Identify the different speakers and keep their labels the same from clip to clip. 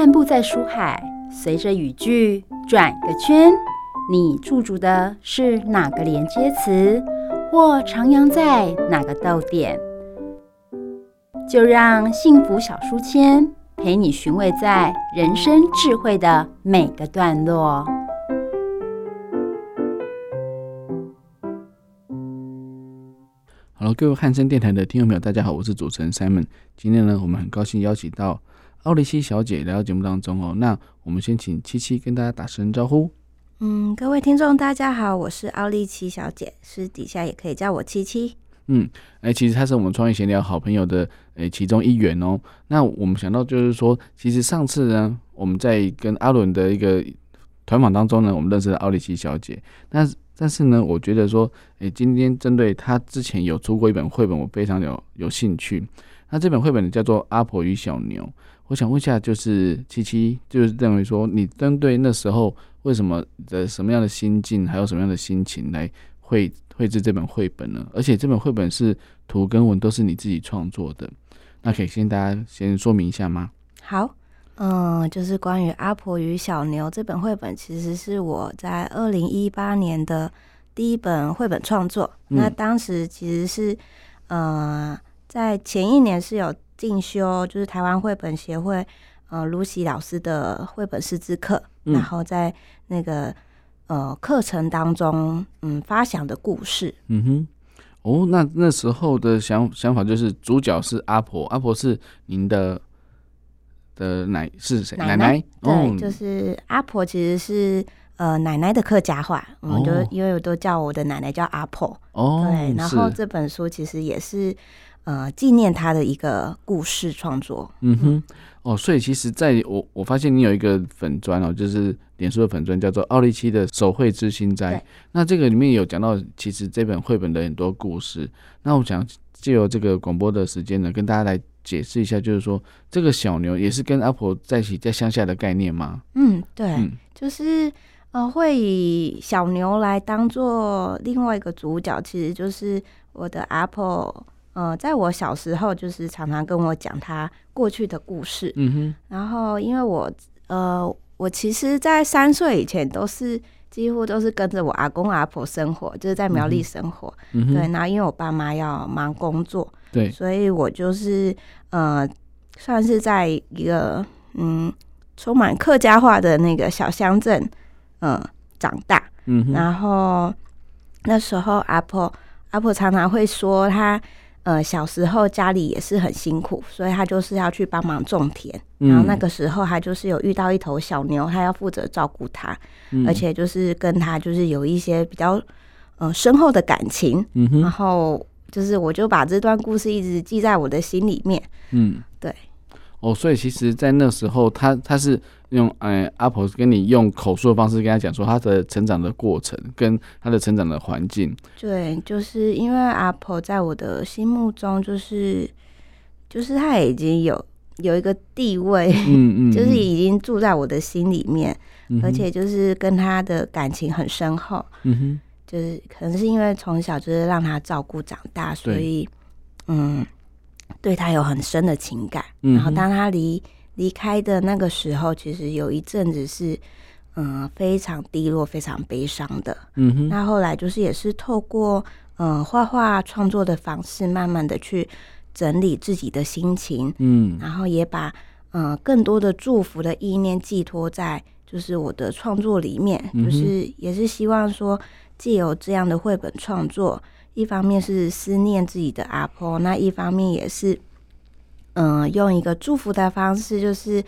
Speaker 1: 漫步在书海，随着语句转个圈，你驻足的是哪个连接词，或徜徉在哪个逗点？就让幸福小书签陪你寻味在人生智慧的每个段落。
Speaker 2: 好了各位汉声电台的听众朋友，大家好，我是主持人 Simon。今天呢，我们很高兴邀请到奥莉七小姐来到节目当中哦。那我们先请七七跟大家打声招呼。
Speaker 3: 嗯，各位听众大家好，我是奥利七小姐，私底下也可以叫我七七。
Speaker 2: 嗯，哎、欸，其实她是我们创业闲聊好朋友的诶、欸、其中一员哦。那我们想到就是说，其实上次呢，我们在跟阿伦的一个团访当中呢，我们认识了奥莉七小姐。但是但是呢，我觉得说，诶、欸，今天针对她之前有出过一本绘本，我非常有有兴趣。那这本绘本叫做《阿婆与小牛》。我想问一下，就是七七，就是认为说，你针对那时候为什么的什么样的心境，还有什么样的心情来绘绘制这本绘本呢？而且这本绘本是图跟文都是你自己创作的，那可以先大家先说明一下吗？
Speaker 3: 好，嗯，就是关于《阿婆与小牛》这本绘本，其实是我在二零一八年的第一本绘本创作。嗯、那当时其实是，呃，在前一年是有进修，就是台湾绘本协会呃，Lucy 老师的绘本师资课，嗯、然后在那个。呃，课程当中，嗯，发想的故事，
Speaker 2: 嗯哼，哦，那那时候的想想法就是主角是阿婆，阿婆是您的的奶是谁？奶奶，奶奶
Speaker 3: 对，哦、就是阿婆其实是呃奶奶的客家话，我们就因为我都叫我的奶奶叫阿婆，哦，对，然后这本书其实也是呃纪念他的一个故事创作，
Speaker 2: 嗯哼。哦，所以其实在我我发现你有一个粉砖哦，就是脸书的粉砖叫做奥利七的手绘之心斋。那这个里面有讲到，其实这本绘本的很多故事。那我想借由这个广播的时间呢，跟大家来解释一下，就是说这个小牛也是跟阿婆在一起在乡下的概念吗？
Speaker 3: 嗯，对，嗯、就是呃，会以小牛来当做另外一个主角，其实就是我的阿婆。呃，在我小时候，就是常常跟我讲他过去的故事。嗯哼。然后，因为我呃，我其实，在三岁以前都是几乎都是跟着我阿公阿婆生活，就是在苗栗生活。嗯哼。对，然后因为我爸妈要忙工作，对，所以我就是呃，算是在一个嗯充满客家话的那个小乡镇，嗯、呃，长大。嗯哼。然后那时候阿婆阿婆常常会说他。呃，小时候家里也是很辛苦，所以他就是要去帮忙种田。嗯、然后那个时候，他就是有遇到一头小牛，他要负责照顾它，嗯、而且就是跟他就是有一些比较呃深厚的感情。嗯、然后就是我就把这段故事一直记在我的心里面。嗯，对。
Speaker 2: 哦，所以其实，在那时候，他他是。用呃，阿婆跟你用口述的方式跟他讲说他的成长的过程跟他的成长的环境。
Speaker 3: 对，就是因为阿婆在我的心目中，就是就是他已经有有一个地位，嗯 嗯，就是已经住在我的心里面，嗯、而且就是跟他的感情很深厚。嗯哼，就是可能是因为从小就是让他照顾长大，所以嗯，对他有很深的情感。嗯、然后当他离。离开的那个时候，其实有一阵子是，嗯、呃，非常低落、非常悲伤的。嗯哼。那后来就是也是透过，嗯、呃，画画创作的方式，慢慢的去整理自己的心情。嗯。然后也把，嗯、呃，更多的祝福的意念寄托在，就是我的创作里面。就是也是希望说，借由这样的绘本创作，一方面是思念自己的阿婆，那一方面也是。嗯、用一个祝福的方式，就是，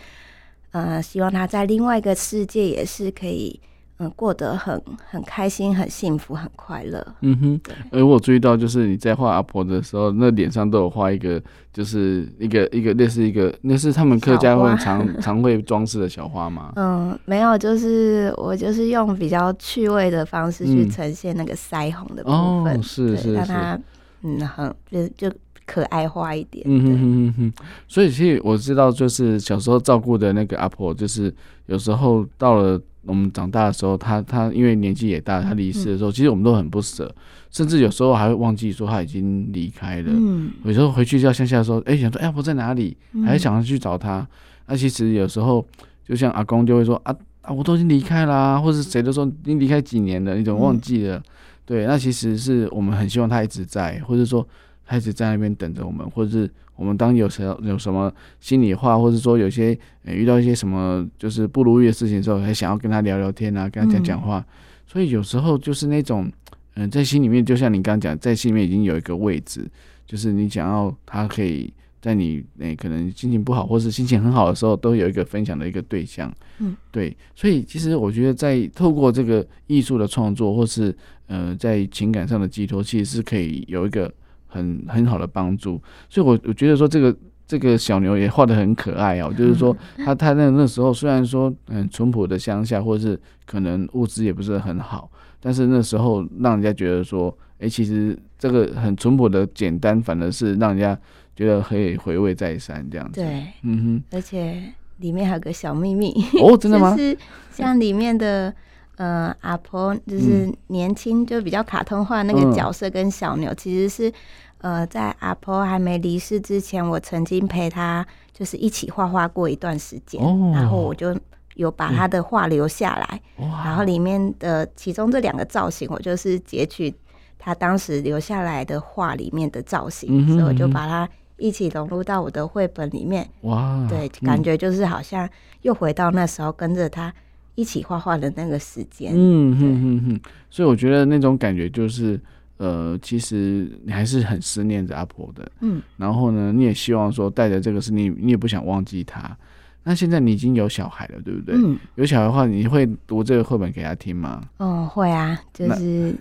Speaker 3: 呃，希望他在另外一个世界也是可以，嗯、呃，过得很很开心、很幸福、很快乐。嗯哼，
Speaker 2: 对而我注意到，就是你在画阿婆的时候，那脸上都有画一个，就是一个一个类似一个，那是他们客家会常常会装饰的小花吗？
Speaker 3: 嗯，没有，就是我就是用比较趣味的方式去呈现那个腮红的部分，
Speaker 2: 嗯、是是是，让它
Speaker 3: 嗯很就就。可爱化一点，
Speaker 2: 嗯哼哼哼哼，所以其实我知道，就是小时候照顾的那个阿婆，就是有时候到了我们长大的时候，他他因为年纪也大，他离世的时候，其实我们都很不舍，甚至有时候还会忘记说他已经离开了。嗯，有时候回去就要乡下说，哎，想说哎，阿婆在哪里？还想要去找他。那其实有时候就像阿公就会说啊啊，我都已经离开啦，或是谁都说你离开几年了，你怎么忘记了？嗯、对，那其实是我们很希望他一直在，或者说他一直在那边等着我们，或者是我们当有时候有什么心里话，或者说有些、欸、遇到一些什么就是不如意的事情的时候，还想要跟他聊聊天啊，跟他讲讲话。嗯、所以有时候就是那种。嗯，在心里面，就像你刚刚讲，在心里面已经有一个位置，就是你想要他可以在你诶可能心情不好，或是心情很好的时候，都有一个分享的一个对象。嗯，对，所以其实我觉得，在透过这个艺术的创作，或是呃在情感上的寄托，其实是可以有一个很很好的帮助。所以我，我我觉得说这个这个小牛也画的很可爱哦，就是说他他那那时候虽然说很淳朴的乡下，或是可能物资也不是很好。但是那时候让人家觉得说，哎、欸，其实这个很淳朴的简单，反而是让人家觉得可以回味再三这样子。
Speaker 3: 对，嗯哼。而且里面还有个小秘密
Speaker 2: 哦，真的吗？
Speaker 3: 就是像里面的呃阿婆，就是年轻就比较卡通化那个角色跟小牛，其实是呃在阿婆还没离世之前，我曾经陪他就是一起画画过一段时间，哦、然后我就。有把他的画留下来，嗯、然后里面的其中这两个造型，我就是截取他当时留下来的画里面的造型，嗯、哼所以我就把它一起融入到我的绘本里面。哇，对，嗯、感觉就是好像又回到那时候跟着他一起画画的那个时间。嗯哼
Speaker 2: 哼哼，所以我觉得那种感觉就是，呃，其实你还是很思念着阿婆的，嗯，然后呢，你也希望说带着这个是你，你也不想忘记他。那现在你已经有小孩了，对不对？嗯，有小孩的话，你会读这个绘本给他听吗？
Speaker 3: 嗯，会啊，就是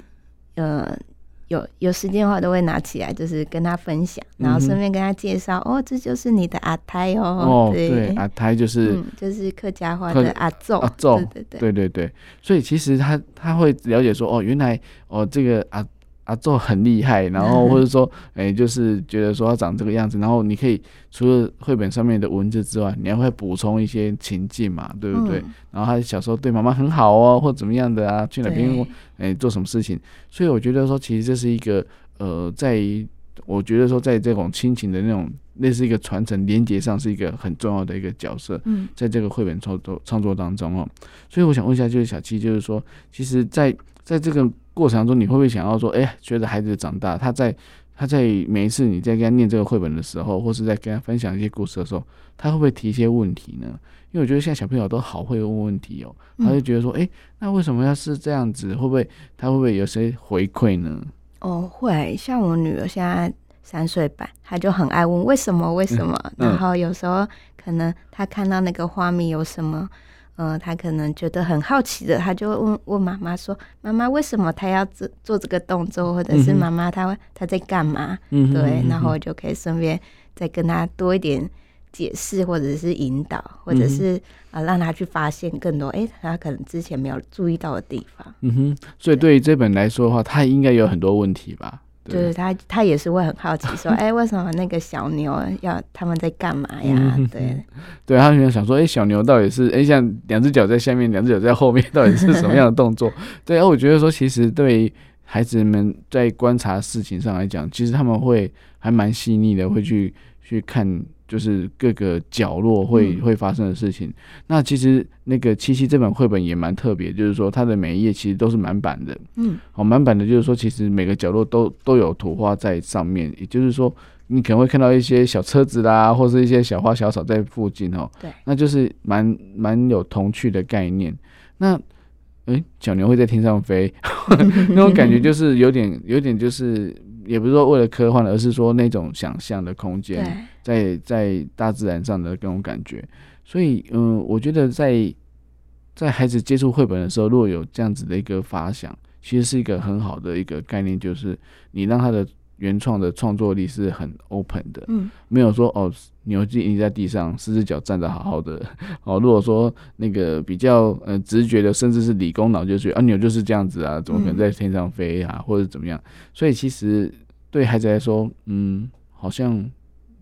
Speaker 3: 呃，有有时间的话都会拿起来，就是跟他分享，然后顺便跟他介绍，嗯、哦，这就是你的阿胎哦。
Speaker 2: 哦，对，阿胎就是、
Speaker 3: 嗯、就是客家话的阿奏，
Speaker 2: 阿祖，对对对，对对对。所以其实他他会了解说，哦，原来哦这个阿。阿祖很厉害，然后或者说，哎、欸，就是觉得说他长这个样子，然后你可以除了绘本上面的文字之外，你还会补充一些情境嘛，对不对？嗯、然后他小时候对妈妈很好哦，或怎么样的啊，去哪边，哎对，做什么事情？所以我觉得说，其实这是一个，呃，在我觉得说，在这种亲情的那种类似一个传承连接上，是一个很重要的一个角色。嗯，在这个绘本创作创作当中哦，所以我想问一下，就是小七，就是说，其实，在在这个。过程中，你会不会想要说，哎、欸，随着孩子长大，他在他在每一次你在跟他念这个绘本的时候，或是在跟他分享一些故事的时候，他会不会提一些问题呢？因为我觉得现在小朋友都好会问问题哦，他就觉得说，哎、欸，那为什么要是这样子？会不会他会不会有些回馈呢？
Speaker 3: 哦，会，像我女儿现在三岁半，她就很爱问为什么为什么，嗯、然后有时候可能她看到那个画面有什么。嗯，他可能觉得很好奇的，他就会问问妈妈说：“妈妈，为什么他要做做这个动作？或者是妈妈，他他在干嘛？”嗯、对，然后就可以顺便再跟他多一点解释，或者是引导，或者是啊，让他去发现更多哎、欸，他可能之前没有注意到的地方。
Speaker 2: 嗯哼，所以对于这本来说的话，他应该有很多问题吧？
Speaker 3: 就是他，他也是会很好奇，说，哎、欸，为什么那个小牛要他们在干嘛呀？对，
Speaker 2: 对，他可能想说，哎、欸，小牛到底是，哎、欸，像两只脚在下面，两只脚在后面，到底是什么样的动作？对，啊我觉得说，其实对孩子们在观察事情上来讲，其实他们会还蛮细腻的，会去去看。就是各个角落会会发生的事情。嗯、那其实那个七七这本绘本也蛮特别，就是说它的每一页其实都是满版的。嗯，好，满版的，就是说其实每个角落都都有图画在上面。也就是说，你可能会看到一些小车子啦，或是一些小花小草在附近哦。对，那就是蛮蛮有童趣的概念。那，哎、欸，小牛会在天上飞，那种感觉就是有点有点就是。也不是说为了科幻，而是说那种想象的空间，在在大自然上的那种感觉。所以，嗯，我觉得在在孩子接触绘本的时候，如果有这样子的一个发想，其实是一个很好的一个概念，就是你让他的原创的创作力是很 open 的，嗯，没有说哦，牛就已经在地上，四只脚站得好好的。哦，如果说那个比较呃直觉的，甚至是理工脑，就觉得啊牛就是这样子啊，怎么可能在天上飞啊，或者怎么样？所以其实。对孩子来说，嗯，好像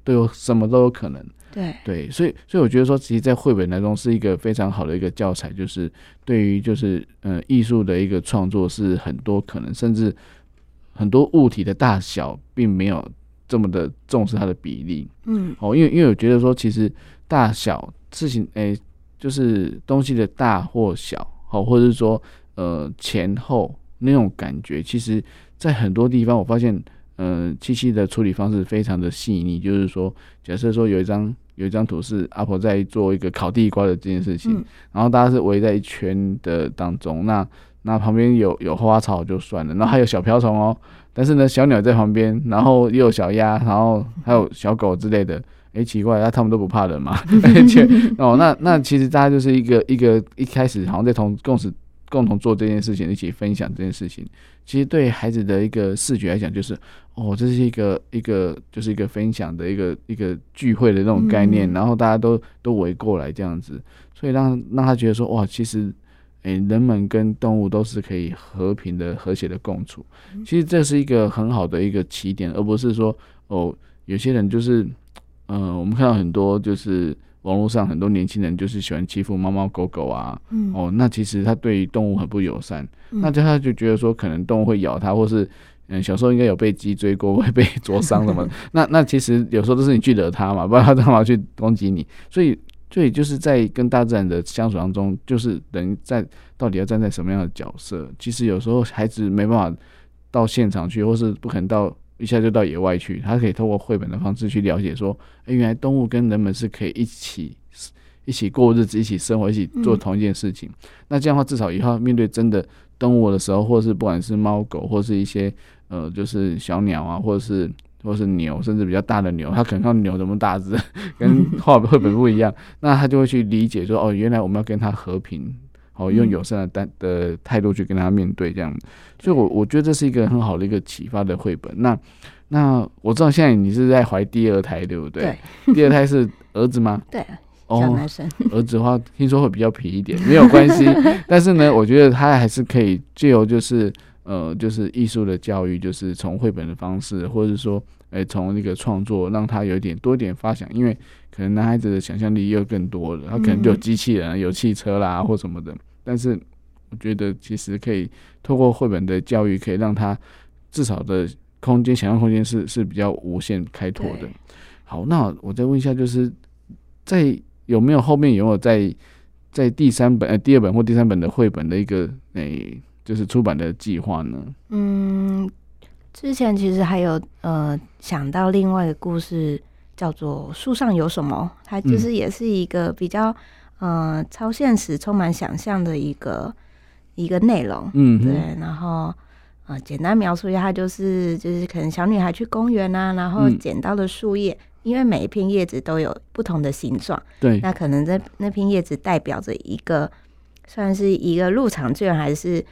Speaker 2: 都有什么都有可能。对对，所以所以我觉得说，其实，在绘本当中是一个非常好的一个教材，就是对于就是呃艺术的一个创作是很多可能，甚至很多物体的大小并没有这么的重视它的比例。嗯，哦，因为因为我觉得说，其实大小事情，哎，就是东西的大或小，好，或者是说呃前后那种感觉，其实在很多地方我发现，呃，七七的处理方式非常的细腻。就是说，假设说有一张有一张图是阿婆在做一个烤地瓜的这件事情，嗯、然后大家是围在一圈的当中，那那旁边有有花草就算了，然后还有小瓢虫哦，但是呢小鸟在旁边，然后又有小鸭，然后还有小狗之类的，哎、欸，奇怪，那他们都不怕人嘛？而且哦，那那其实大家就是一个一个一开始好像在同共识。共同做这件事情，一起分享这件事情，其实对孩子的一个视觉来讲，就是哦，这是一个一个就是一个分享的一个一个聚会的那种概念，嗯、然后大家都都围过来这样子，所以让让他觉得说哇，其实诶、欸，人们跟动物都是可以和平的、和谐的共处。其实这是一个很好的一个起点，而不是说哦，有些人就是嗯、呃，我们看到很多就是。网络上很多年轻人就是喜欢欺负猫猫狗狗啊，嗯、哦，那其实他对于动物很不友善，嗯、那就他就觉得说可能动物会咬他，或是嗯小时候应该有被鸡追过，会被 灼伤什么，那那其实有时候都是你去惹他嘛，不然他干嘛去攻击你？所以所以就是在跟大自然的相处当中，就是人在到底要站在什么样的角色？其实有时候孩子没办法到现场去，或是不可能到。一下就到野外去，他可以透过绘本的方式去了解，说，哎，原来动物跟人们是可以一起一起过日子，一起生活，一起做同一件事情。嗯、那这样的话，至少以后面对真的动物的时候，或是不管是猫狗，或是一些呃，就是小鸟啊，或者是或是牛，甚至比较大的牛，他可能看牛这么大只，跟画绘本不一样，那他就会去理解说，哦，原来我们要跟他和平。哦，用友善的态的态度去跟他面对，这样，所以我我觉得这是一个很好的一个启发的绘本。那那我知道现在你是在怀第二胎，对不对？对。第二胎是儿子吗？
Speaker 3: 对，小男生。
Speaker 2: 儿子的话，听说会比较皮一点，没有关系。但是呢，我觉得他还是可以借由就是呃，就是艺术的教育，就是从绘本的方式，或者是说，哎，从那个创作，让他有一点多一点发想，因为可能男孩子的想象力又更多了，他可能就有机器人、有汽车啦，或什么的。但是我觉得其实可以透过绘本的教育，可以让他至少的空间、想象空间是是比较无限开拓的。好，那我再问一下，就是在有没有后面有没有在在第三本、呃第二本或第三本的绘本的一个诶、欸，就是出版的计划呢？
Speaker 3: 嗯，之前其实还有呃想到另外一个故事，叫做《树上有什么》，它就是也是一个比较。呃，超现实、充满想象的一个一个内容，嗯，对。然后呃，简单描述一下，它就是就是可能小女孩去公园啊，然后捡到的树叶，嗯、因为每一片叶子都有不同的形状，对。那可能在那片叶子代表着一个，算是一个入场券，还是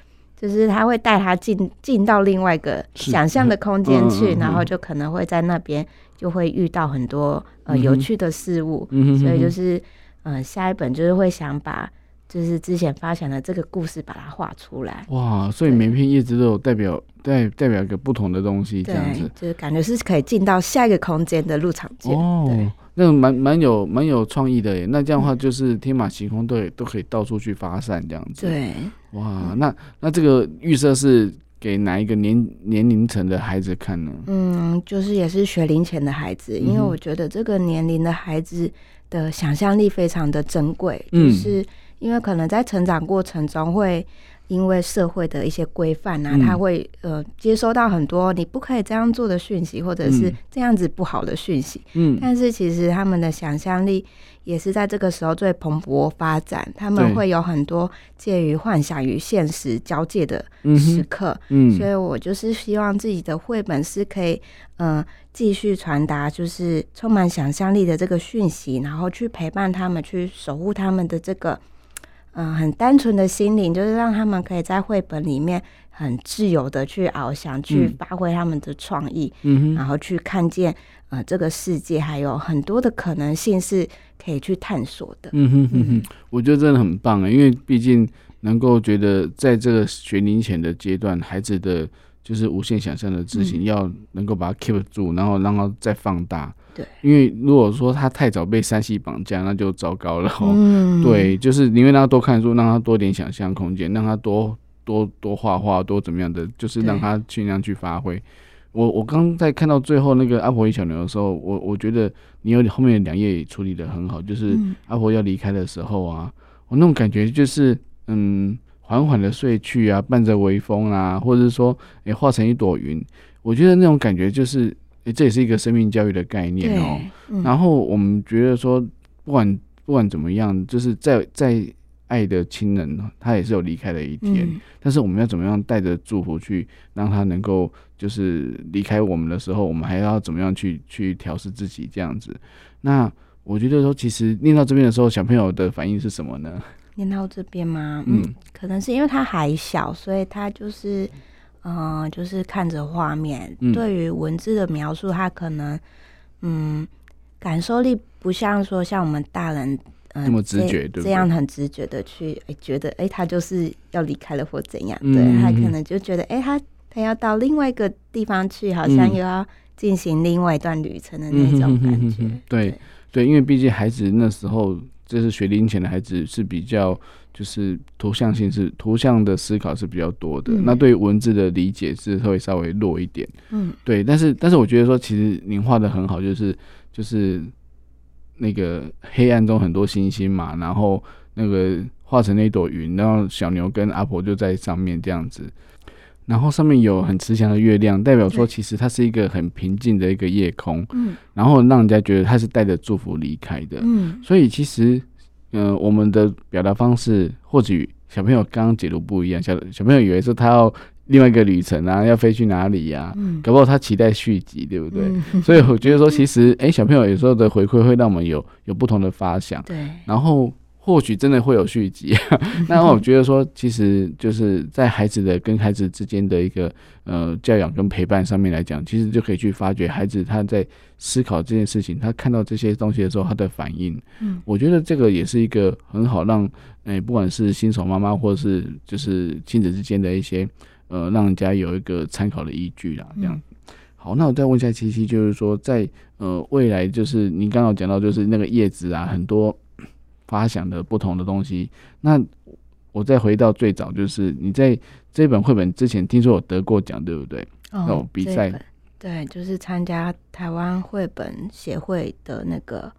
Speaker 3: 就是他会带他进进到另外一个想象的空间去，嗯、然后就可能会在那边就会遇到很多呃有趣的事物，嗯、所以就是。嗯，下一本就是会想把，就是之前发想的这个故事把它画出来。
Speaker 2: 哇，所以每片叶子都有代表代代表一个不同的东西，这样子，
Speaker 3: 就是感觉是可以进到下一个空间的入场券。哦，对
Speaker 2: 那个蛮蛮有蛮有创意的耶。那这样的话，就是天马行空，都都可以到处去发散这样子。
Speaker 3: 对，
Speaker 2: 哇，那那这个预设是给哪一个年年龄层的孩子看呢？
Speaker 3: 嗯，就是也是学龄前的孩子，因为我觉得这个年龄的孩子。的想象力非常的珍贵，就是因为可能在成长过程中会因为社会的一些规范啊，他会呃接收到很多你不可以这样做的讯息，或者是这样子不好的讯息。嗯，但是其实他们的想象力也是在这个时候最蓬勃发展，他们会有很多介于幻想与现实交界的时刻。嗯，所以我就是希望自己的绘本是可以嗯。继续传达就是充满想象力的这个讯息，然后去陪伴他们，去守护他们的这个嗯、呃、很单纯的心灵，就是让他们可以在绘本里面很自由的去翱翔，去发挥他们的创意，嗯，然后去看见呃这个世界还有很多的可能性是可以去探索的。嗯哼
Speaker 2: 哼哼，我觉得真的很棒啊，因为毕竟能够觉得在这个学龄前的阶段，孩子的。就是无限想象的自信，要能够把它 keep 住，然后让它再放大。对，因为如果说他太早被山西绑架，那就糟糕了。嗯，对，就是宁愿让他多看书，让他多点想象空间，让他多多多画画，多怎么样的，就是让他尽量去发挥。我我刚在看到最后那个阿婆与小牛的时候，我我觉得你有后面两页处理的很好，就是阿婆要离开的时候啊，我那种感觉就是嗯，缓缓的睡去啊，伴着微风啊，或者是说诶化成一朵云，我觉得那种感觉就是诶这也是一个生命教育的概念哦。嗯、然后我们觉得说不管不管怎么样，就是在在。爱的亲人，他也是有离开的一天，嗯、但是我们要怎么样带着祝福去让他能够，就是离开我们的时候，我们还要怎么样去去调试自己这样子？那我觉得说，其实念到这边的时候，小朋友的反应是什么呢？
Speaker 3: 念到这边吗？嗯，可能是因为他还小，所以他就是，嗯、呃，就是看着画面，嗯、对于文字的描述，他可能，嗯，感受力不像说像我们大人。
Speaker 2: 嗯那么直觉，对，
Speaker 3: 这样很直觉的去诶、欸，觉得哎、欸，他就是要离开了或怎样，对，他可能就觉得哎、欸，他他要到另外一个地方去，好像又要进行另外一段旅程的那种感觉。
Speaker 2: 对对，因为毕竟孩子那时候就是学龄前的孩子是比较就是图像性是图像的思考是比较多的，嗯、那对文字的理解是会稍微弱一点。嗯，对，但是但是我觉得说其实您画的很好，就是就是。那个黑暗中很多星星嘛，然后那个画成那一朵云，然后小牛跟阿婆就在上面这样子，然后上面有很慈祥的月亮，代表说其实它是一个很平静的一个夜空，嗯，然后让人家觉得它是带着祝福离开的，嗯，所以其实，嗯、呃，我们的表达方式或许小朋友刚刚解读不一样，小小朋友以为说他要。另外一个旅程啊，要飞去哪里呀？嗯，搞不好他期待续集，对不对？嗯，所以我觉得说，其实，哎，小朋友有时候的回馈会让我们有有不同的发想。对，然后或许真的会有续集。那我觉得说，其实就是在孩子的跟孩子之间的一个呃教养跟陪伴上面来讲，其实就可以去发掘孩子他在思考这件事情，他看到这些东西的时候他的反应。嗯，我觉得这个也是一个很好让，哎，不管是新手妈妈或者是就是亲子之间的一些。呃，让人家有一个参考的依据啦，这样。嗯、好，那我再问一下七七，就是说在，在呃未来，就是您刚刚讲到，就是那个叶子啊，很多发想的不同的东西。那我再回到最早，就是你在这本绘本之前，听说有得过奖，对不对？哦，比赛。
Speaker 3: 对，就是参加台湾绘本协会的那个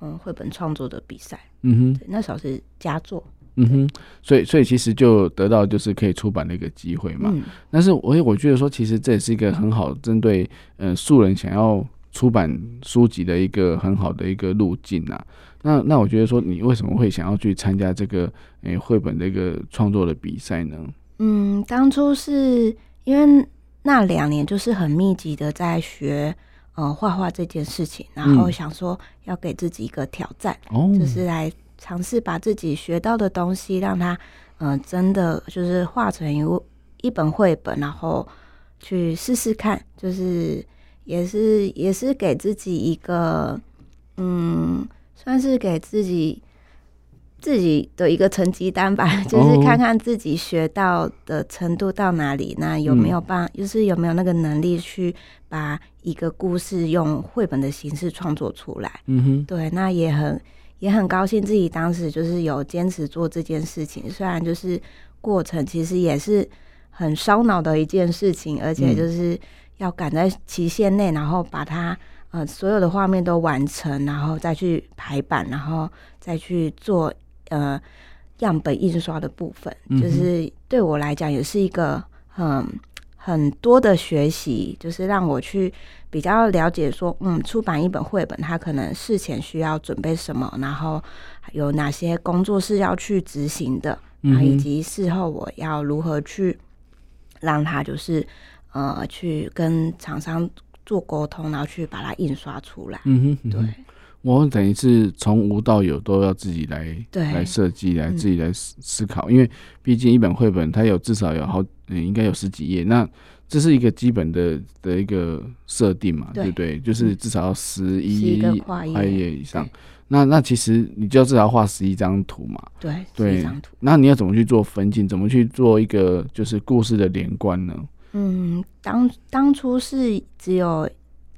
Speaker 3: 嗯绘本创作的比赛。嗯哼，那时候是佳作。
Speaker 2: 嗯哼，所以所以其实就得到就是可以出版的一个机会嘛。嗯、但是我我觉得说，其实这也是一个很好针对呃素人想要出版书籍的一个很好的一个路径啊。那那我觉得说，你为什么会想要去参加这个诶绘本的一个创作的比赛呢？
Speaker 3: 嗯，当初是因为那两年就是很密集的在学呃画画这件事情，然后想说要给自己一个挑战，嗯、就是来。尝试把自己学到的东西，让它，嗯、呃，真的就是画成一一本绘本，然后去试试看，就是也是也是给自己一个，嗯，算是给自己自己的一个成绩单吧，就是看看自己学到的程度到哪里，那有没有办，就是有没有那个能力去把一个故事用绘本的形式创作出来。嗯哼，对，那也很。也很高兴自己当时就是有坚持做这件事情，虽然就是过程其实也是很烧脑的一件事情，而且就是要赶在期限内，然后把它呃所有的画面都完成，然后再去排版，然后再去做呃样本印刷的部分，就是对我来讲也是一个很很多的学习，就是让我去。比较了解说，嗯，出版一本绘本，它可能事前需要准备什么，然后有哪些工作是要去执行的，然后以及事后我要如何去让它就是呃去跟厂商做沟通，然后去把它印刷出来。嗯哼，对，
Speaker 2: 我等于是从无到有都要自己来
Speaker 3: 对
Speaker 2: 来设计，来自己来思思考，嗯、因为毕竟一本绘本它有至少有好嗯应该有十几页那。这是一个基本的的一个设定嘛，对，对不对？就是至少要十一画页以上。那那其实你就要至少画十一张图嘛，对，对。张图。那你要怎么去做分镜？怎么去做一个就是故事的连贯呢？嗯，
Speaker 3: 当当初是只有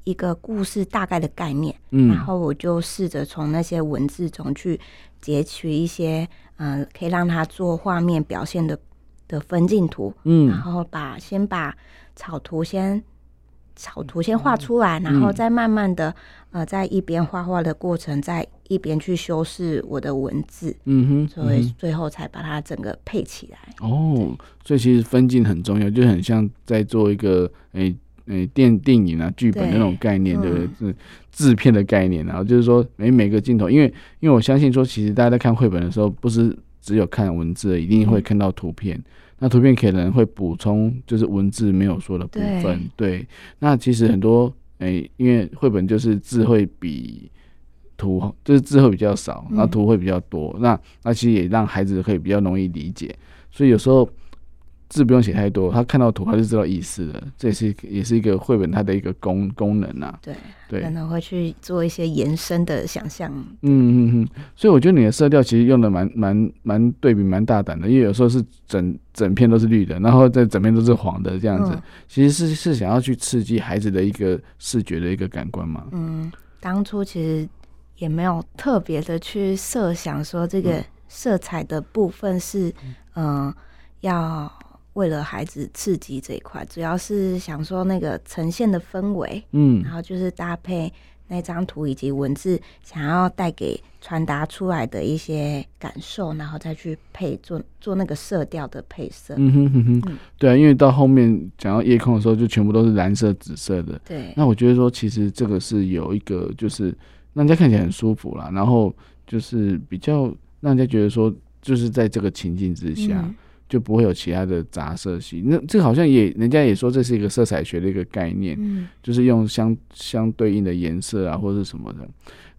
Speaker 3: 一个故事大概的概念，嗯，然后我就试着从那些文字中去截取一些，嗯、呃，可以让它做画面表现的。的分镜图，嗯，然后把先把草图先草图先画出来，然后再慢慢的呃，在一边画画的过程，在一边去修饰我的文字，
Speaker 2: 嗯哼，
Speaker 3: 所以最后才把它整个配起来。
Speaker 2: 哦，所以其实分镜很重要，就很像在做一个诶诶电电影啊剧本那种概念，对不对？是制片的概念，然后就是说每每个镜头，因为因为我相信说，其实大家在看绘本的时候，不是只有看文字，一定会看到图片。那图片可能会补充，就是文字没有说的部分。对，对，那其实很多，诶、欸，因为绘本就是字会比图，就是字会比较少，那图会比较多。嗯、那那其实也让孩子可以比较容易理解，所以有时候。字不用写太多，他看到图他就知道意思了。这也是也是一个绘本它的一个功功能啊。
Speaker 3: 对
Speaker 2: 对，
Speaker 3: 可能会去做一些延伸的想象。
Speaker 2: 嗯嗯嗯，所以我觉得你的色调其实用的蛮蛮蛮对比蛮大胆的，因为有时候是整整片都是绿的，然后在整片都是黄的这样子，嗯、其实是是想要去刺激孩子的一个视觉的一个感官嘛。
Speaker 3: 嗯，当初其实也没有特别的去设想说这个色彩的部分是嗯、呃、要。为了孩子刺激这一块，主要是想说那个呈现的氛围，嗯，然后就是搭配那张图以及文字，想要带给传达出来的一些感受，然后再去配做做那个色调的配色。
Speaker 2: 嗯哼哼哼，嗯、对啊，因为到后面讲到夜空的时候，就全部都是蓝色、紫色的。
Speaker 3: 对，
Speaker 2: 那我觉得说，其实这个是有一个，就是让人家看起来很舒服啦，然后就是比较让人家觉得说，就是在这个情境之下。嗯就不会有其他的杂色系，那这个好像也人家也说这是一个色彩学的一个概念，嗯，就是用相相对应的颜色啊或者是什么的。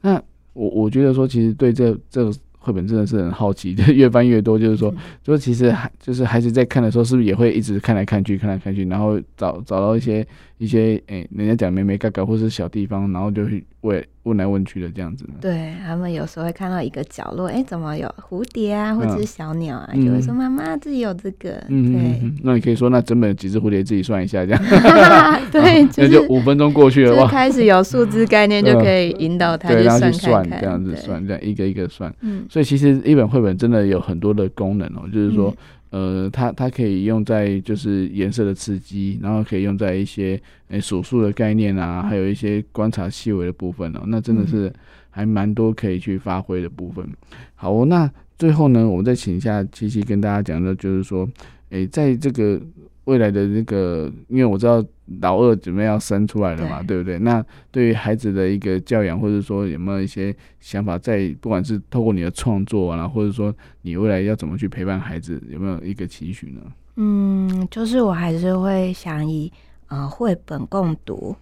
Speaker 2: 那我我觉得说，其实对这这个绘本真的是很好奇，就越翻越多，就是说，就是其实孩就是孩子在看的时候，是不是也会一直看来看去，看来看去，然后找找到一些一些诶、欸，人家讲眉眉嘎嘎或是小地方，然后就会问问来问去的这样子。
Speaker 3: 对，他们有时候会看到一个角落，哎、欸，怎么有蝴蝶啊，或者是小鸟啊，嗯、就会说妈妈这里有这个。嗯
Speaker 2: 那你可以说，那整本几只蝴蝶自己算一下，这样。
Speaker 3: 对，就是、
Speaker 2: 那就五分钟过去了哇。
Speaker 3: 开始有数字概念，就可以引导他去算看看，
Speaker 2: 算这样子算，这样一个一个算。嗯，所以其实一本绘本真的有很多的功能哦、喔，就是说。嗯呃，它它可以用在就是颜色的刺激，然后可以用在一些诶手术的概念啊，还有一些观察细微的部分哦。那真的是还蛮多可以去发挥的部分。好哦，那最后呢，我们再请一下七七跟大家讲的，就是说，诶，在这个。未来的那个，因为我知道老二准备要生出来了嘛，对，对不对？那对于孩子的一个教养，或者说有没有一些想法，在不管是透过你的创作啊，或者说你未来要怎么去陪伴孩子，有没有一个期许呢？
Speaker 3: 嗯，就是我还是会想以呃绘本共读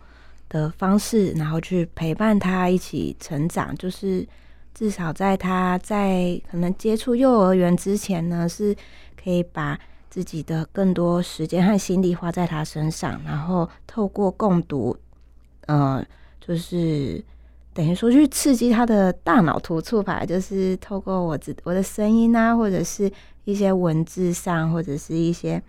Speaker 3: 的方式，然后去陪伴他一起成长，就是至少在他在可能接触幼儿园之前呢，是可以把。自己的更多时间和心力花在他身上，然后透过共读，呃，就是等于说去刺激他的大脑突触吧，就是透过我自我的声音啊，或者是一些文字上，或者是一些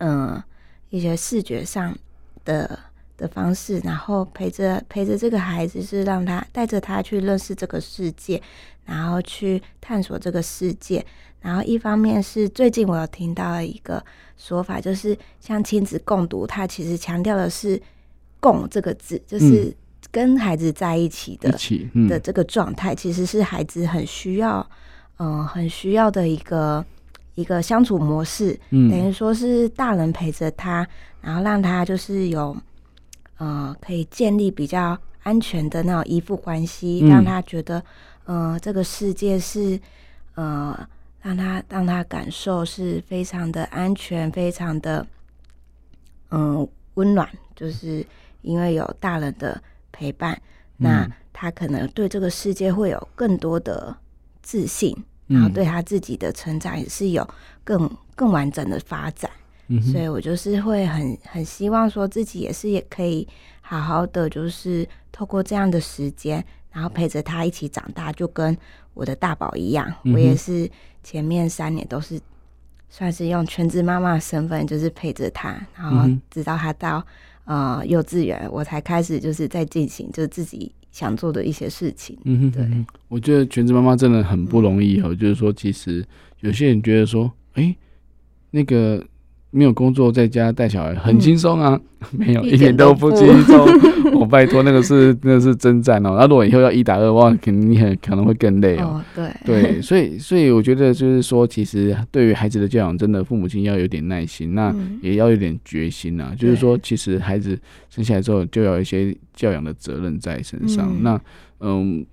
Speaker 3: 嗯、一些视觉上的的方式，然后陪着陪着这个孩子，是让他带着他去认识这个世界，然后去探索这个世界。然后一方面是最近我有听到了一个说法，就是像亲子共读，它其实强调的是“共”这个字，就是跟孩子在一起的、嗯、的这个状态，其实是孩子很需要，嗯、呃，很需要的一个一个相处模式。嗯、等于说是大人陪着他，然后让他就是有，呃，可以建立比较安全的那种依附关系，让他觉得，呃，这个世界是，呃。让他让他感受是非常的安全，非常的嗯温暖，就是因为有大人的陪伴，那他可能对这个世界会有更多的自信，然后对他自己的成长也是有更更完整的发展。所以我就是会很很希望说自己也是也可以好好的，就是透过这样的时间，然后陪着他一起长大，就跟我的大宝一样，我也是。前面三年都是算是用全职妈妈的身份，就是陪着他，然后直到他到呃幼稚园，我才开始就是在进行就是自己想做的一些事情。嗯哼，对，
Speaker 2: 我觉得全职妈妈真的很不容易哦。就是说，其实有些人觉得说，哎，那个。没有工作，在家带小孩很轻松啊，嗯、没有一点都不轻松。我拜托，那个是那个是征战哦。那如果以后要一打二，哇，肯定你很可能会更累哦。
Speaker 3: 哦
Speaker 2: 对对，所以所以我觉得就是说，其实对于孩子的教养，真的父母亲要有点耐心，那也要有点决心啊。嗯、就是说，其实孩子生下来之后，就要有一些教养的责任在身上。嗯那嗯。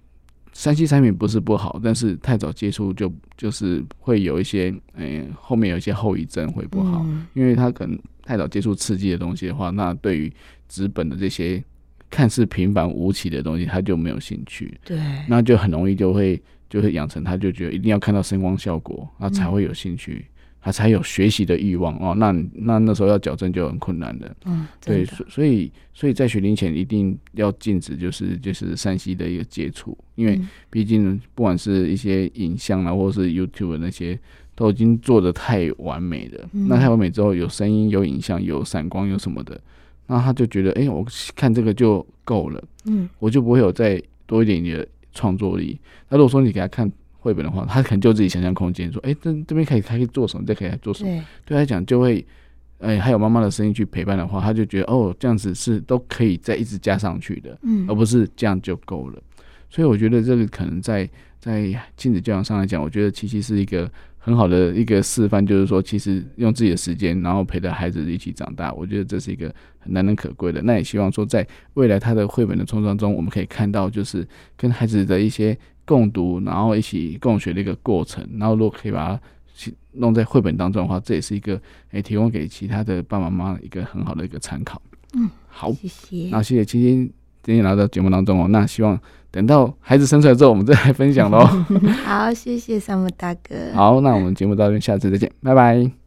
Speaker 2: 三 C 产品不是不好，但是太早接触就就是会有一些，诶、欸，后面有一些后遗症会不好，嗯、因为他可能太早接触刺激的东西的话，那对于纸本的这些看似平凡无奇的东西，他就没有兴趣，
Speaker 3: 对，
Speaker 2: 那就很容易就会就会养成他就觉得一定要看到声光效果，那才会有兴趣。嗯他才有学习的欲望哦，那那那时候要矫正就很困难的。
Speaker 3: 嗯，
Speaker 2: 对，所所以所以在学龄前一定要禁止就是就是山西的一个接触，因为毕竟不管是一些影像啊，或者是 YouTube 那些，都已经做的太完美了。嗯、那太完美之后，有声音、有影像、有闪光、有什么的，那他就觉得，哎、欸，我看这个就够了。
Speaker 3: 嗯，
Speaker 2: 我就不会有再多一点点的创作力。那如果说你给他看。绘本的话，他可能就自己想象空间，说：“哎、欸，这这边可以，他可以做什么？这可以做什么？”对，他来讲，就会，哎、欸，还有妈妈的声音去陪伴的话，他就觉得哦，这样子是都可以再一直加上去的，
Speaker 3: 嗯，
Speaker 2: 而不是这样就够了。所以我觉得这个可能在在亲子教养上来讲，我觉得其实是一个很好的一个示范，就是说，其实用自己的时间，然后陪着孩子一起长大，我觉得这是一个很难能可贵的。那也希望说，在未来他的绘本的创作中，我们可以看到，就是跟孩子的一些。共读，然后一起共学的一个过程。然后，如果可以把它弄在绘本当中的话，这也是一个诶、欸，提供给其他的爸爸妈妈一个很好的一个参考。
Speaker 3: 嗯，
Speaker 2: 好，
Speaker 3: 谢谢。
Speaker 2: 那谢谢今天今天来到节目当中哦。那希望等到孩子生出来之后，我们再来分享喽。
Speaker 3: 好，谢谢山姆大哥。
Speaker 2: 好，那我们节目到这边，下次再见，拜拜。